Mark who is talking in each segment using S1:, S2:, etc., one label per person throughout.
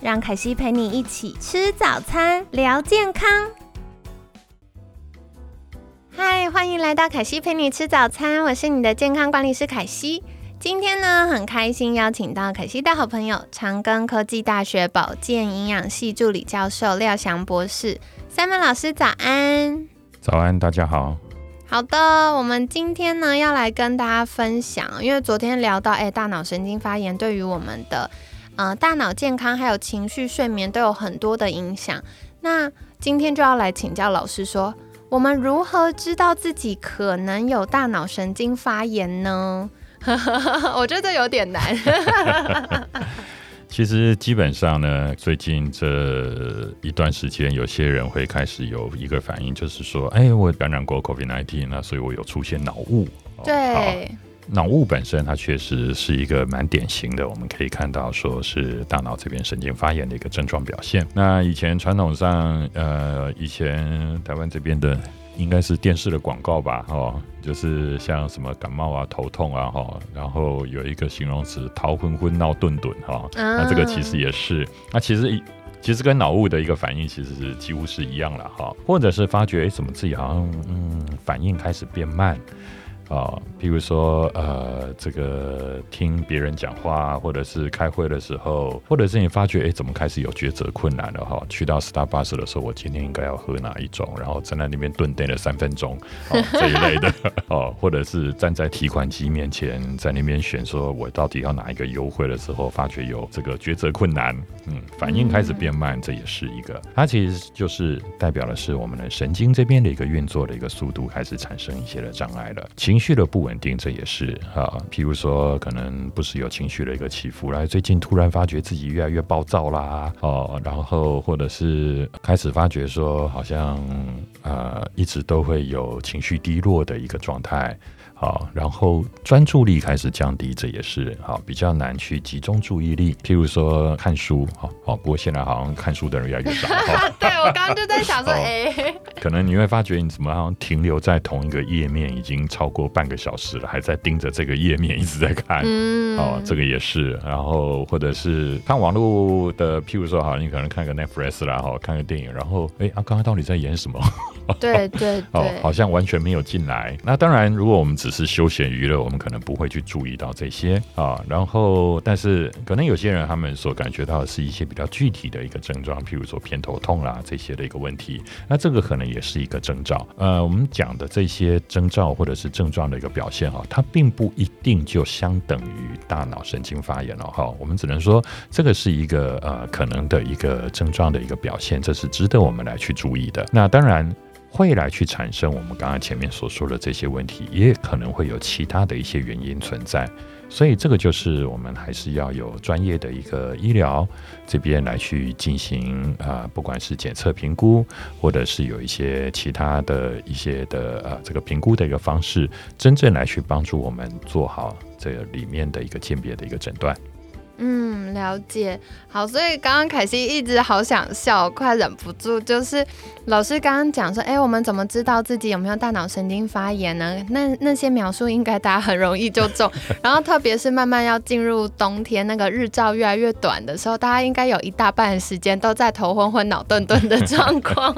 S1: 让凯西陪你一起吃早餐，聊健康。嗨，欢迎来到凯西陪你吃早餐，我是你的健康管理师凯西。今天呢，很开心邀请到凯西的好朋友，长庚科技大学保健营养系助理教授廖翔博士。三门老师早安，
S2: 早安，大家好。
S1: 好的，我们今天呢要来跟大家分享，因为昨天聊到，哎，大脑神经发炎对于我们的。呃，大脑健康还有情绪、睡眠都有很多的影响。那今天就要来请教老师，说我们如何知道自己可能有大脑神经发炎呢？我觉得有点难。
S2: 其实基本上呢，最近这一段时间，有些人会开始有一个反应，就是说，哎，我感染过 COVID-19，那所以我有出现脑雾。
S1: 对。
S2: 脑雾本身，它确实是一个蛮典型的，我们可以看到说是大脑这边神经发炎的一个症状表现。那以前传统上，呃，以前台湾这边的应该是电视的广告吧，哦，就是像什么感冒啊、头痛啊，哈，然后有一个形容词“头昏昏、闹顿顿”哈，那这个其实也是，那其实其实跟脑雾的一个反应其实是几乎是一样了哈，或者是发觉哎，怎么自己好像嗯反应开始变慢。啊，譬如说，呃，这个听别人讲话，或者是开会的时候，或者是你发觉，哎，怎么开始有抉择困难了？哈，去到 Starbucks 的时候，我今天应该要喝哪一种？然后站在那边顿待了三分钟，哦，这一类的，哦，或者是站在提款机面前，在那边选，说我到底要哪一个优惠的时候，发觉有这个抉择困难，嗯，反应开始变慢，这也是一个，它其实就是代表的是我们的神经这边的一个运作的一个速度开始产生一些的障碍了，情。情绪的不稳定，这也是啊。譬如说，可能不是有情绪的一个起伏，然后最近突然发觉自己越来越暴躁啦，哦，然后或者是开始发觉说，好像呃一直都会有情绪低落的一个状态。好，然后专注力开始降低，这也是好比较难去集中注意力。譬如说看书，好，好，不过现在好像看书的人越来越少。
S1: 对我刚刚就在想说，哎，
S2: 可能你会发觉你怎么好像停留在同一个页面已经超过半个小时了，还在盯着这个页面一直在看。嗯，哦，这个也是。然后或者是看网络的，譬如说，好，你可能看个 Netflix 啦，哈，看个电影，然后，哎，啊，刚刚到底在演什么？
S1: 对对
S2: 哦，好像完全没有进来。那当然，如果我们只是休闲娱乐，我们可能不会去注意到这些啊。然后，但是可能有些人他们所感觉到的是一些比较具体的一个症状，譬如说偏头痛啦这些的一个问题。那这个可能也是一个征兆。呃，我们讲的这些征兆或者是症状的一个表现哈，它并不一定就相等于大脑神经发炎了哈。我们只能说这个是一个呃可能的一个症状的一个表现，这是值得我们来去注意的。那当然。会来去产生我们刚刚前面所说的这些问题，也可能会有其他的一些原因存在，所以这个就是我们还是要有专业的一个医疗这边来去进行啊，不管是检测评估，或者是有一些其他的一些的呃这个评估的一个方式，真正来去帮助我们做好这里面的一个鉴别的一个诊断。
S1: 嗯，了解。好，所以刚刚凯西一直好想笑，快忍不住。就是老师刚刚讲说，哎，我们怎么知道自己有没有大脑神经发炎呢？那那些描述应该大家很容易就中。然后特别是慢慢要进入冬天，那个日照越来越短的时候，大家应该有一大半时间都在头昏昏、脑顿顿的 状况。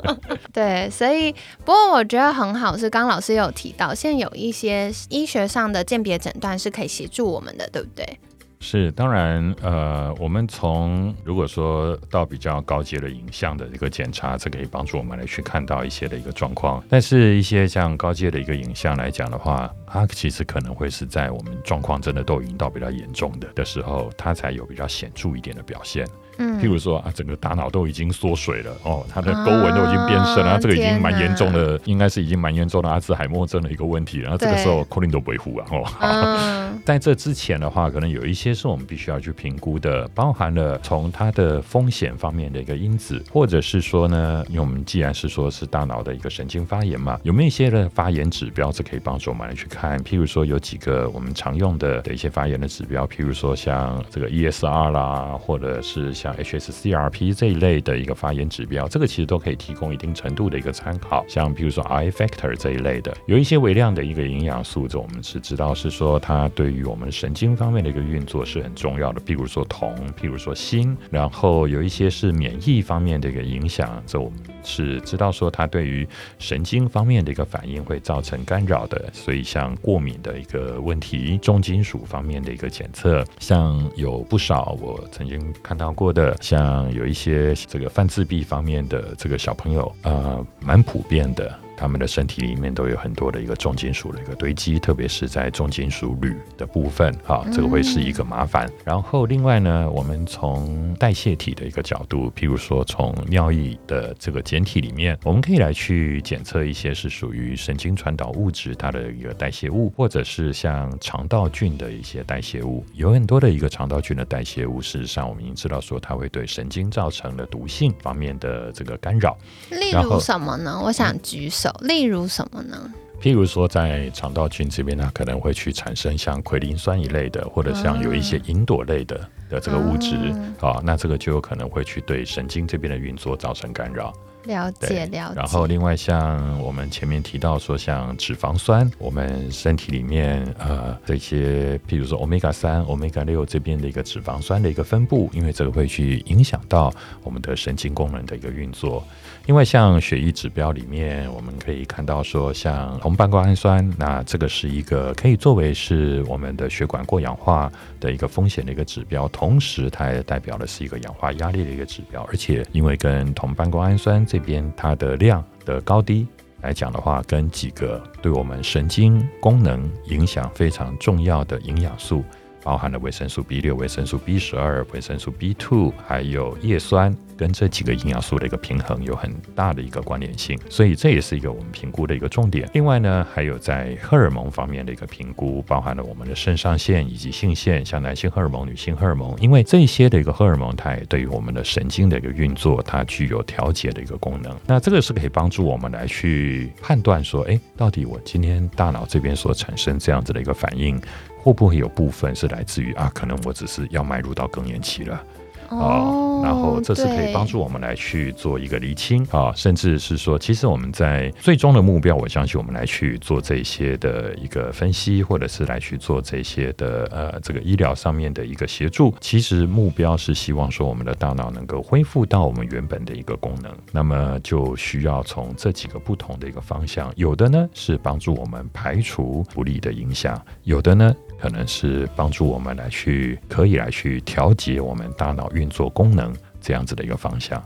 S1: 对，所以不过我觉得很好，是刚老师有提到，现在有一些医学上的鉴别诊断是可以协助我们的，对不对？
S2: 是，当然，呃，我们从如果说到比较高阶的影像的一个检查，这可以帮助我们来去看到一些的一个状况。但是，一些像高阶的一个影像来讲的话，它其实可能会是在我们状况真的都已经到比较严重的的时候，它才有比较显著一点的表现。
S1: 嗯
S2: 譬如说啊，整个大脑都已经缩水了哦，它的沟纹都已经变深了，
S1: 啊
S2: 这个已经蛮严重的，应该是已经蛮严重的阿兹海默症的一个问题了。然后这个时候口令都不会糊啊哦。
S1: 嗯
S2: 在这之前的话，可能有一些是我们必须要去评估的，包含了从它的风险方面的一个因子，或者是说呢，因为我们既然是说是大脑的一个神经发炎嘛，有没有一些的发炎指标是可以帮助我们来去看？譬如说有几个我们常用的的一些发炎的指标，譬如说像这个 ESR 啦，或者是像 HSCRP 这一类的一个发炎指标，这个其实都可以提供一定程度的一个参考。像比如说 I factor 这一类的，有一些微量的一个营养素，这我们是知道是说它对于我们神经方面的一个运作是很重要的。比如说铜，譬如说锌，然后有一些是免疫方面的一个影响，这我们是知道说它对于神经方面的一个反应会造成干扰的。所以像过敏的一个问题，重金属方面的一个检测，像有不少我曾经看到过的，像有一些这个犯自闭方面的这个小朋友，呃，蛮普遍的。他们的身体里面都有很多的一个重金属的一个堆积，特别是在重金属铝的部分，哈，这个会是一个麻烦。然后另外呢，我们从代谢体的一个角度，譬如说从尿液的这个简体里面，我们可以来去检测一些是属于神经传导物质它的一个代谢物，或者是像肠道菌的一些代谢物。有很多的一个肠道菌的代谢物，事实上我们已经知道说它会对神经造成了毒性方面的这个干扰。
S1: 例如什么呢？我想举手。例如什么呢？
S2: 譬如说，在肠道菌这边，它可能会去产生像奎磷酸一类的，或者像有一些吲哚类的的这个物质啊、那这个就有可能会去对神经这边的运作造成干扰。
S1: 了解了解。
S2: 然后另外像我们前面提到说，像脂肪酸，我们身体里面呃这些，譬如说 omega 三、omega 六这边的一个脂肪酸的一个分布，因为这个会去影响到我们的神经功能的一个运作。另外像血液指标里面，我们可以看到说，像红半胱氨酸，那这个是一个可以作为是我们的血管过氧化的一个风险的一个指标，同时它也代表的是一个氧化压力的一个指标，而且因为跟同半胱氨酸这边它的量的高低来讲的话，跟几个对我们神经功能影响非常重要的营养素，包含了维生素 B 六、维生素 B 十二、维生素 B two，还有叶酸，跟这几个营养素的一个平衡有很大的一个关联性，所以这也是一个我们评估的一个重点。另外呢，还有在荷尔蒙方面的一个评估，包含了我们的肾上腺以及性腺，像男性荷尔蒙、女性荷尔蒙，因为这些的一个荷尔蒙，它也对于我们的神经的一个运作，它具有调节的一个功能。那这个是可以帮助我们来去判断说，哎，到底我今天大脑这边所产生这样子的一个反应，会不会有部分是来自于啊，可能我只是要迈入到更年期了。哦，然后这是可以帮助我们来去做一个厘清啊，甚至是说，其实我们在最终的目标，我相信我们来去做这些的一个分析，或者是来去做这些的呃这个医疗上面的一个协助，其实目标是希望说我们的大脑能够恢复到我们原本的一个功能，那么就需要从这几个不同的一个方向，有的呢是帮助我们排除不利的影响，有的呢。可能是帮助我们来去，可以来去调节我们大脑运作功能这样子的一个方向。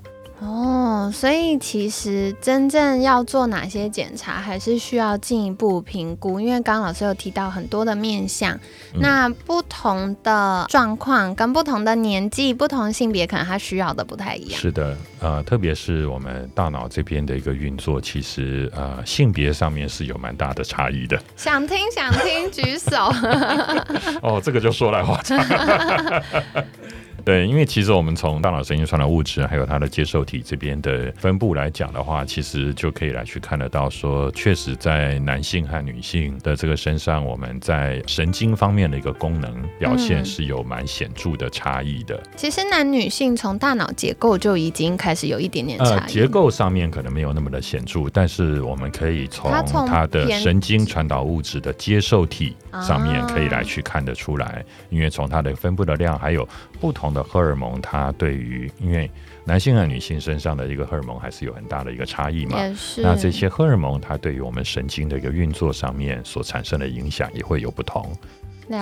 S1: 哦，所以其实真正要做哪些检查，还是需要进一步评估。因为刚刚老师有提到很多的面相，
S2: 嗯
S1: 那不同的状况跟不同的年纪、不同性别，可能他需要的不太一样。
S2: 是的，呃，特别是我们大脑这边的一个运作，其实呃性别上面是有蛮大的差异的。
S1: 想听想听，举手。
S2: 哦，这个就说来话长。对，因为其实我们从大脑神经传导物质还有它的接受体这边的分布来讲的话，其实就可以来去看得到说，确实在男性和女性的这个身上，我们在神经方面的一个功能表现
S1: 嗯
S2: 是有蛮显著的差异的。
S1: 其实男女性从大脑结构就已经开始有一点点
S2: 呃，
S1: 差异。
S2: 结构上面可能没有那么的显著，但是我们可以从
S1: 它
S2: 的神经传导物质的接受体上面
S1: 啊
S2: 可以来去看得出来，因为从它的分布的量，还有不同的荷尔蒙，它对于因为男性和女性身上的一个荷尔蒙还是有很大的一个差异嘛。
S1: 是。
S2: 那这些荷尔蒙，它对于我们神经的一个运作上面所产生的影响也会有不同。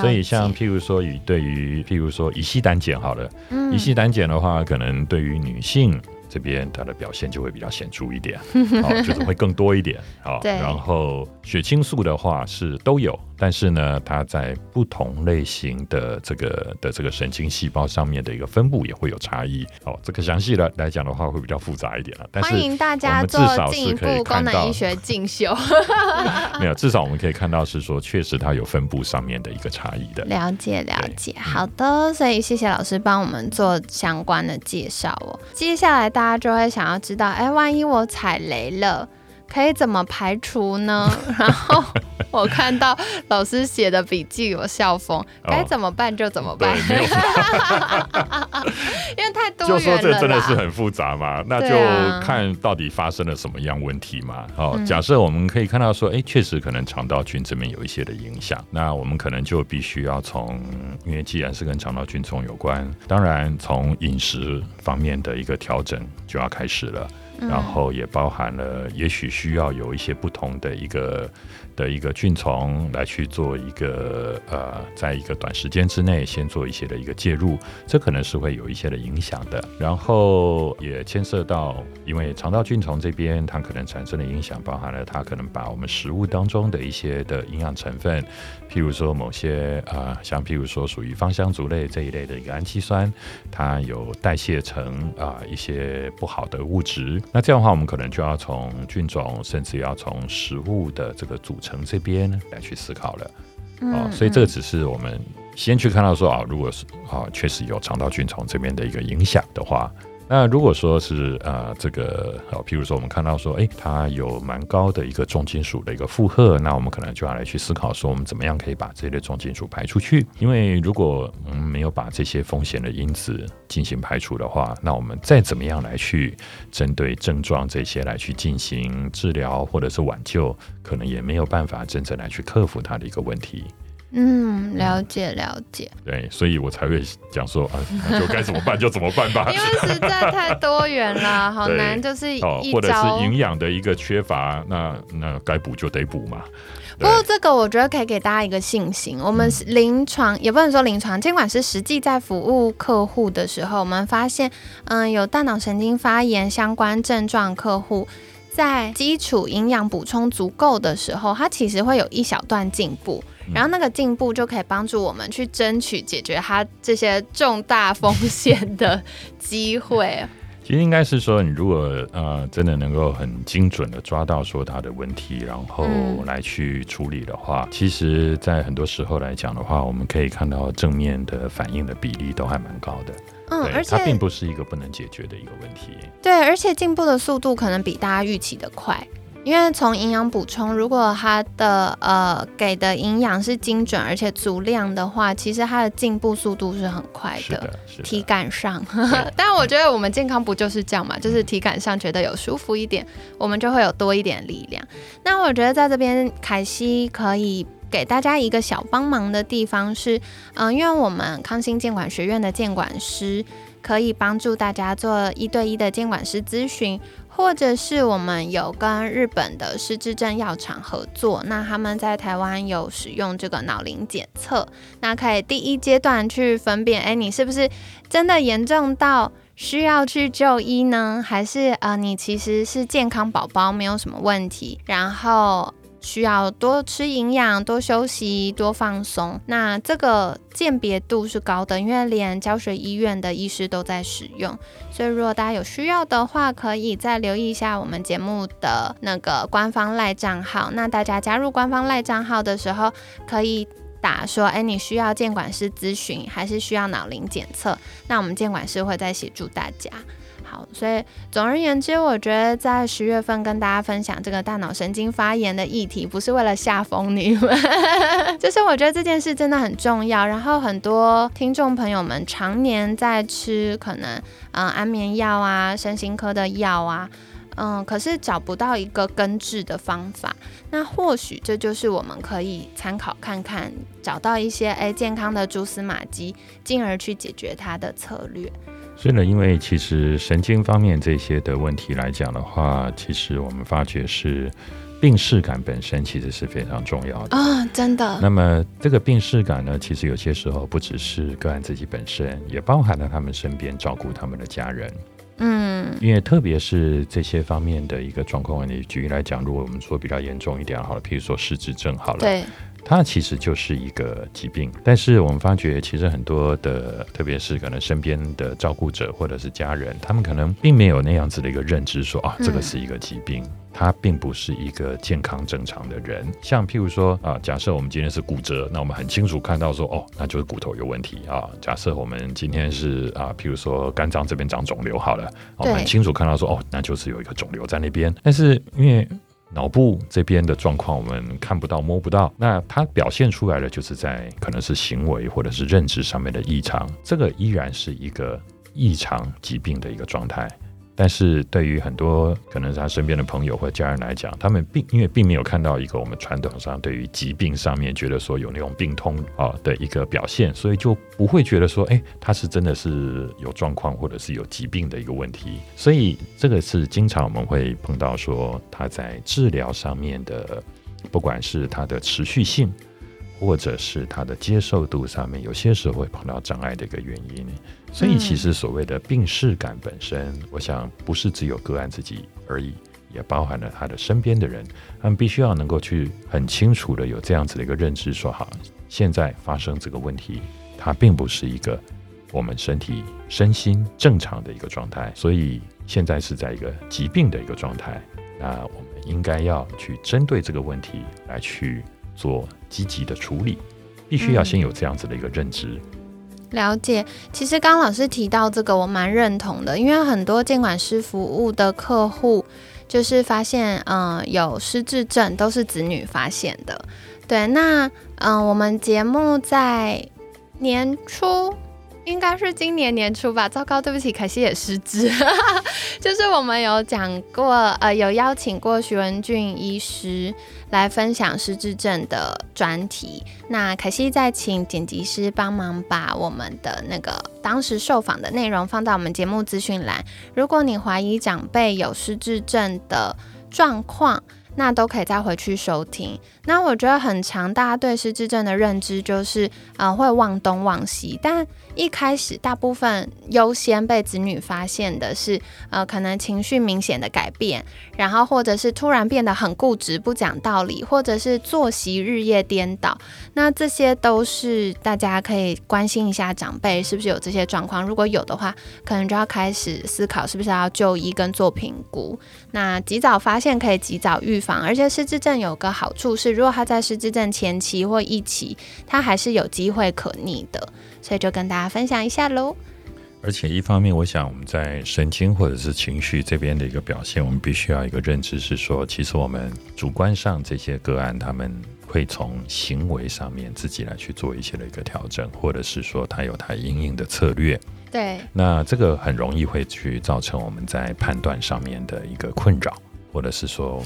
S2: 所以像譬如说，以对于譬如说乙烯胆碱好了，
S1: 嗯
S2: 乙烯胆碱的话，可能对于女性这边它的表现就会比较显著一点，哦，就是会更多一点，好，
S1: 对
S2: 然后血清素的话是都有，但是呢，它在不同类型的这个的这个神经细胞上面的一个分布也会有差异。哦，这个详细的来讲的话会比较复杂一点了，但是
S1: 欢迎大家
S2: 们至
S1: 做
S2: 少
S1: 进一
S2: 是可以
S1: 步功
S2: 看到
S1: 能医学进修。
S2: 没有，至少我们可以看到是说，确实它有分布上面的一个差异的。
S1: 了解了解，
S2: 嗯
S1: 好的，所以谢谢老师帮我们做相关的介绍哦。接下来大大家就会想要知道，哎，万一我踩雷了，可以怎么排除呢？然后我看到老师写的笔记，我笑疯，该怎么办就怎么办，因为太多
S2: 就说这真的是。很复杂嘛，那就
S1: 啊
S2: 看到底发生了什么样问题嘛。哦，
S1: 嗯
S2: 假设我们可以看到说，哎，确实可能肠道菌这边有一些的影响，那我们可能就必须要从，因为既然是跟肠道菌丛有关，当然从饮食方面的一个调整就要开始了。然后也包含了，也许需要有一些不同的一个的一个菌虫来去做一个呃，在一个短时间之内先做一些的一个介入，这可能是会有一些的影响的。然后也牵涉到，因为肠道菌虫这边它可能产生的影响，包含了它可能把我们食物当中的一些的营养成分，譬如说某些啊、像譬如说属于芳香族类这一类的一个氨基酸，它有代谢成啊、一些不好的物质。那这样的话，我们可能就要从菌种，甚至要从食物的这个组成这边来去思考了。哦，所以这个只是我们先去看到说啊，如果是啊确实有肠道菌丛这边的一个影响的话，那如果说是呃这个哦，譬如说我们看到说，诶，它有蛮高的一个重金属的一个负荷，那我们可能就要来去思考说，我们怎么样可以把这类重金属排出去？因为如果我们没有把这些风险的因子进行排除的话，那我们再怎么样来去针对症状这些来去进行治疗或者是挽救，可能也没有办法真正来去克服它的一个问题。
S1: 嗯，了解了解，
S2: 对，所以我才会讲说啊，那就该怎么办就怎么办吧
S1: 因。为实在太多元了，好 难，就是
S2: 哦，或者是营养的一个缺乏，那那该补就得补嘛。
S1: 不过这个我觉得可以给大家一个信心，我们临床、也不能说临床，尽管是实际在服务客户的时候，我们发现，嗯，有大脑神经发炎相关症状客户。在基础营养补充足够的时候，他其实会有一小段进步，然后那个进步就可以帮助我们去争取解决它这些重大风险的机会。
S2: 其实应该是说，你如果呃真的能够很精准的抓到说它的问题，然后
S1: 嗯
S2: 来去处理的话，其实，在很多时候来讲的话，我们可以看到正面的反应的比例都还蛮高的。
S1: 嗯，而且
S2: 它并不是一个不能解决的一个问题。
S1: 对，而且进步的速度可能比大家预期的快。因为从营养补充，如果它的呃给的营养是精准而且足量的话，其实它的进步速度是很快的。体。感上，但我觉得我们健康不就是这样嘛？就是体感上觉得有舒服一点，我们就会有多一点力量。那我觉得在这边，凯西可以给大家一个小帮忙的地方是，嗯、因为我们康心监管学院的监管师可以帮助大家做一对一的监管师咨询。或者是我们有跟日本的失智症药厂合作，那他们在台湾有使用这个脑龄检测，那可以第一阶段去分辨，哎，你是不是真的严重到需要去就医呢？还是呃，你其实是健康宝宝，没有什么问题，然后需要多吃营养、多休息、多放松。那这个鉴别度是高的，因为连教学医院的医师都在使用。所以如果大家有需要的话，可以再留意一下我们节目的那个官方赖账号。那大家加入官方赖账号的时候，可以打说，哎，你需要监管师咨询，还是需要脑龄检测？那我们监管师会再协助大家。好，所以总而言之，我觉得在十月份跟大家分享这个大脑神经发炎的议题，不是为了吓疯你们，就是我觉得这件事真的很重要。然后很多听众朋友们常年在吃可能嗯安眠药啊、身心科的药啊。嗯，可是找不到一个根治的方法，那或许这就是我们可以参考看看，找到一些诶健康的蛛丝马迹，进而去解决它的策略。
S2: 所以呢，因为其实神经方面这些的问题来讲的话，其实我们发觉是病视感本身其实是非常重要的。
S1: 啊、真的，
S2: 那么这个病视感呢，其实有些时候不只是个案自己本身，也包含了他们身边照顾他们的家人。嗯，因为特别是这些方面的一个状况问题，举例来讲，如果我们说比较严重一点好了，譬如说失智症好了，
S1: 对。
S2: 它其实就是一个疾病，但是我们发觉，其实很多的，特别是可能身边的照顾者或者是家人，他们可能并没有那样子的一个认知，说啊，这个是一个疾病，他并不是一个健康正常的人。像譬如说啊，假设我们今天是骨折，那我们很清楚看到说，哦，那就是骨头有问题啊。假设我们今天是啊，譬如说肝脏这边长肿瘤好了，我们很清楚看到说，哦，那就是有一个肿瘤在那边。但是因为脑部这边的状况我们看不到摸不到，那它表现出来的就是在可能是行为或者是认知上面的异常，这个依然是一个异常疾病的一个状态。但是对于很多可能他身边的朋友或家人来讲，他们并因为并没有看到一个我们传统上对于疾病上面觉得说有那种病痛啊的一个表现，所以就不会觉得说，哎，他是真的是有状况或者是有疾病的一个问题。所以这个是经常我们会碰到说他在治疗上面的，不管是他的持续性。或者是他的接受度上面，有些时候会碰到障碍的一个原因。所以，其实所谓的病视感本身，我想不是只有个案自己而已，也包含了他的身边的人。他们必须要能够去很清楚的有这样子的一个认知，说好，现在发生这个问题，它并不是一个我们身体身心正常的一个状态，所以现在是在一个疾病的一个状态。那我们应该要去针对这个问题来去。做积极的处理，必须要先有这样子的一个认知。
S1: 了解，其实刚老师提到这个，我蛮认同的，因为很多监管师服务的客户，就是发现，嗯，有失智症都是子女发现的。对，那，嗯，我们节目在年初。应该是今年年初吧。糟糕，对不起，凯西也失职。就是我们有讲过，呃，有邀请过徐文俊医师来分享失智症的专题。那凯西再请剪辑师帮忙把我们的那个当时受访的内容放到我们节目资讯栏。如果你怀疑长辈有失智症的状况，那都可以再回去收听。那我觉得很长，大家对失智症的认知就是，呃，会忘东忘西。但一开始，大部分优先被子女发现的是，呃，可能情绪明显的改变，然后或者是突然变得很固执、不讲道理，或者是作息日夜颠倒。那这些都是大家可以关心一下长辈是不是有这些状况。如果有的话，可能就要开始思考是不是要就医跟做评估。那及早发现可以及早预防，而且失智症有个好处是，如果他在失智症前期或一期，他还是有机会可逆的。所以就跟大家分享一下喽。
S2: 而且一方面，我想我们在神经或者是情绪这边的一个表现，我们必须要一个认知是说，其实我们主观上这些个案，他们会从行为上面自己来去做一些的一个调整，或者是说他有他应应的策略。
S1: 对。
S2: 那这个很容易会去造成我们在判断上面的一个困扰。或者是说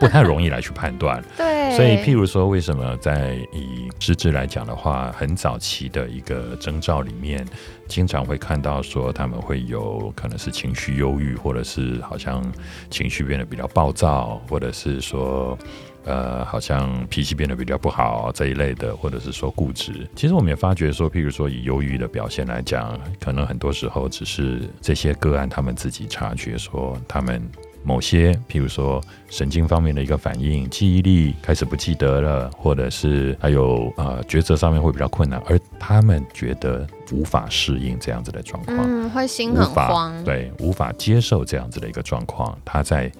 S2: 不太容易来去判断，
S1: 对，
S2: 所以譬如说，为什么在以失智来讲的话，很早期的一个征兆里面，经常会看到说他们会有可能是情绪忧郁，或者是好像情绪变得比较暴躁，或者是说呃好像脾气变得比较不好这一类的，或者是说固执。其实我们也发觉说，譬如说以忧郁的表现来讲，可能很多时候只是这些个案他们自己察觉说他们。某些，譬如说神经方面的一个反应，记忆力开始不记得了，或者是还有呃抉择上面会比较困难，而他们觉得无法适应这样子的状况，
S1: 嗯，会心很慌，
S2: 对，无法接受这样子的一个状况，他在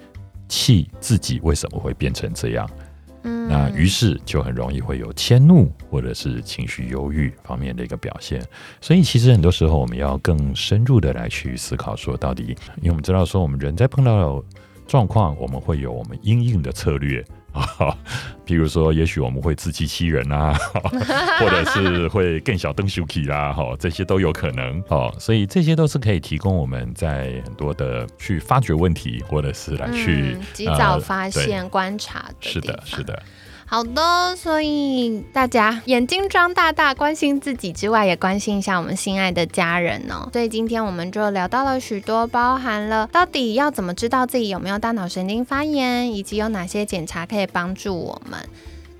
S2: 气自己为什么会变成这样。那于是就很容易会有迁怒或者是情绪忧郁方面的一个表现，所以其实很多时候我们要更深入的来去思考，说到底，因为我们知道说我们人在碰到状况，我们会有我们应应的策略。啊，比如说，也许我们会自欺欺人啊，或者是会更小灯 shuki 啦，哈，这些都有可能哦。所以这些都是可以提供我们在很多的去发掘问题，或者是来去
S1: 及早发现、观察的。
S2: 是的，是的。
S1: 好的，所以大家眼睛张大大，关心自己之外，也关心一下我们心爱的家人哦。所以今天我们就聊到了许多，包含了到底要怎么知道自己有没有大脑神经发炎，以及有哪些检查可以帮助我们。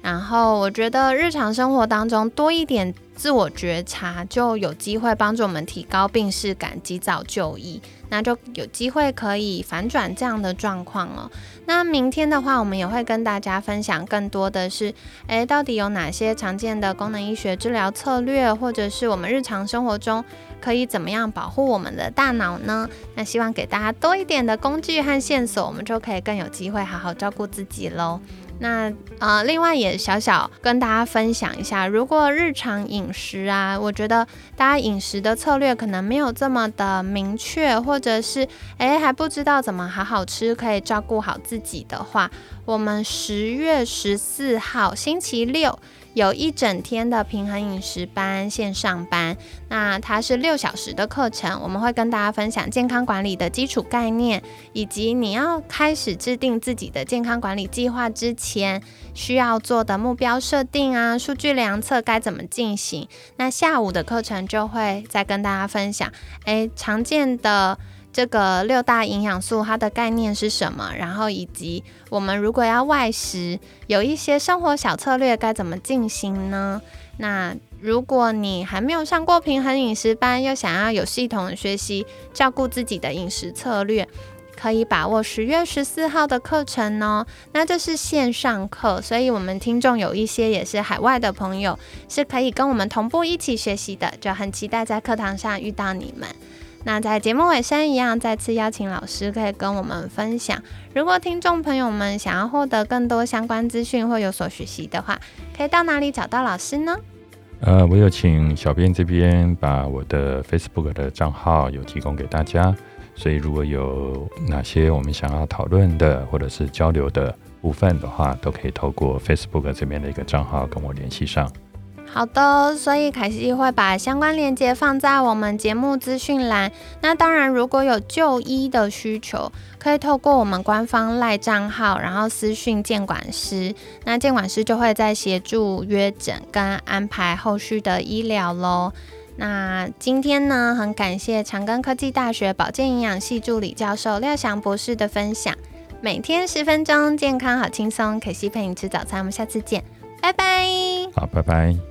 S1: 然后我觉得日常生活当中多一点自我觉察，就有机会帮助我们提高病视感，及早就医，那就有机会可以反转这样的状况哦。那明天的话，我们也会跟大家分享更多的是，诶，到底有哪些常见的功能医学治疗策略，或者是我们日常生活中可以怎么样保护我们的大脑呢？那希望给大家多一点的工具和线索，我们就可以更有机会好好照顾自己喽。那呃，另外也小小跟大家分享一下，如果日常饮食啊，我觉得大家饮食的策略可能没有这么的明确，或者是诶还不知道怎么好好吃，可以照顾好自己的话，我们十月十四号星期六。有一整天的平衡饮食班线上班，那它是六小时的课程，我们会跟大家分享健康管理的基础概念，以及你要开始制定自己的健康管理计划之前需要做的目标设定啊，数据量测该怎么进行。那下午的课程就会再跟大家分享，诶，常见的。这个六大营养素它的概念是什么？然后以及我们如果要外食，有一些生活小策略该怎么进行呢？那如果你还没有上过平衡饮食班，又想要有系统的学习照顾自己的饮食策略，可以把握十月十四号的课程哦。那这是线上课，所以我们听众有一些也是海外的朋友，是可以跟我们同步一起学习的，就很期待在课堂上遇到你们。那在节目尾声一样，再次邀请老师可以跟我们分享。如果听众朋友们想要获得更多相关资讯或有所学习的话，可以到哪里找到老师呢？
S2: 呃，我有请小编这边把我的 Facebook 的账号有提供给大家，所以如果有哪些我们想要讨论的或者是交流的部分的话，都可以透过 Facebook 这边的一个账号跟我联系上。
S1: 好的，所以凯西会把相关链接放在我们节目资讯栏。那当然，如果有就医的需求，可以透过我们官方赖账号，然后私讯监管师。那监管师就会在协助约诊跟安排后续的医疗喽。那今天呢，很感谢长庚科技大学保健营养系助理教授廖翔博士的分享。每天十分钟，健康好轻松。凯西陪你吃早餐，我们下次见，拜拜。
S2: 好，拜拜。